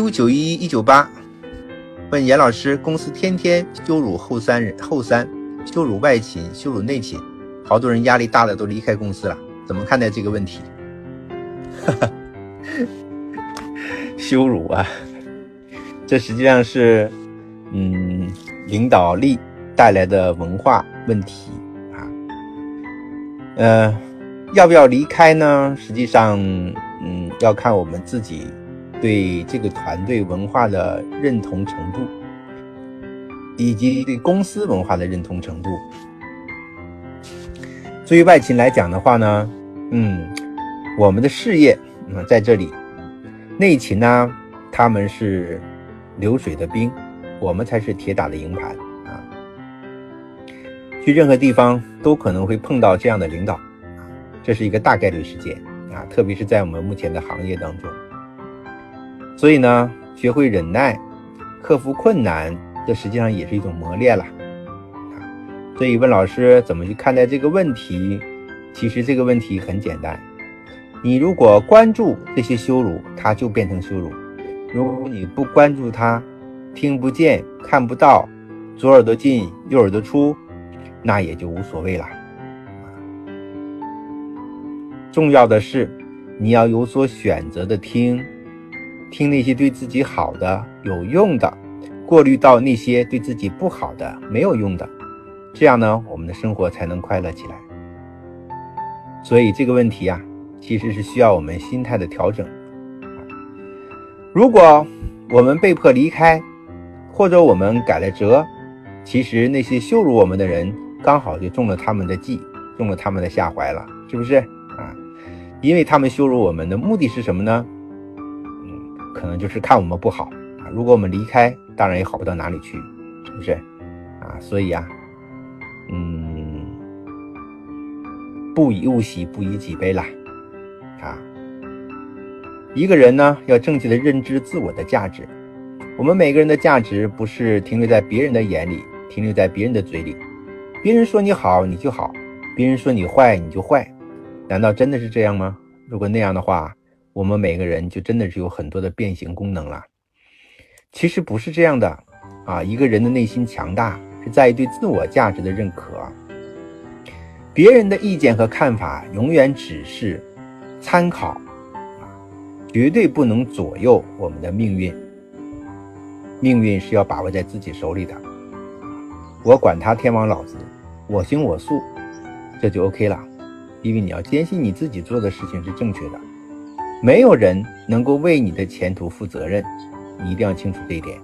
U 九一一九八问严老师：公司天天羞辱后三人，后三羞辱外勤，羞辱内勤，好多人压力大的都离开公司了，怎么看待这个问题？哈哈，羞辱啊，这实际上是嗯领导力带来的文化问题啊。呃，要不要离开呢？实际上，嗯，要看我们自己。对这个团队文化的认同程度，以及对公司文化的认同程度。作为外勤来讲的话呢，嗯，我们的事业嗯在这里，内勤呢，他们是流水的兵，我们才是铁打的营盘啊。去任何地方都可能会碰到这样的领导，这是一个大概率事件啊，特别是在我们目前的行业当中。所以呢，学会忍耐，克服困难，这实际上也是一种磨练了。啊，所以问老师怎么去看待这个问题？其实这个问题很简单，你如果关注这些羞辱，它就变成羞辱；如果你不关注它，听不见、看不到，左耳朵进右耳朵出，那也就无所谓了。重要的是，你要有所选择的听。听那些对自己好的、有用的，过滤到那些对自己不好的、没有用的，这样呢，我们的生活才能快乐起来。所以这个问题啊，其实是需要我们心态的调整。如果我们被迫离开，或者我们改了辙，其实那些羞辱我们的人，刚好就中了他们的计，中了他们的下怀了，是不是啊？因为他们羞辱我们的目的是什么呢？可能就是看我们不好啊，如果我们离开，当然也好不到哪里去，是不是？啊，所以啊，嗯，不以物喜，不以己悲啦，啊，一个人呢要正确的认知自我的价值。我们每个人的价值不是停留在别人的眼里，停留在别人的嘴里。别人说你好，你就好；别人说你坏，你就坏。难道真的是这样吗？如果那样的话，我们每个人就真的是有很多的变形功能了。其实不是这样的啊！一个人的内心强大是在于对自我价值的认可。别人的意见和看法永远只是参考，绝对不能左右我们的命运。命运是要把握在自己手里的。我管他天王老子，我行我素，这就 OK 了。因为你要坚信你自己做的事情是正确的。没有人能够为你的前途负责任，你一定要清楚这一点。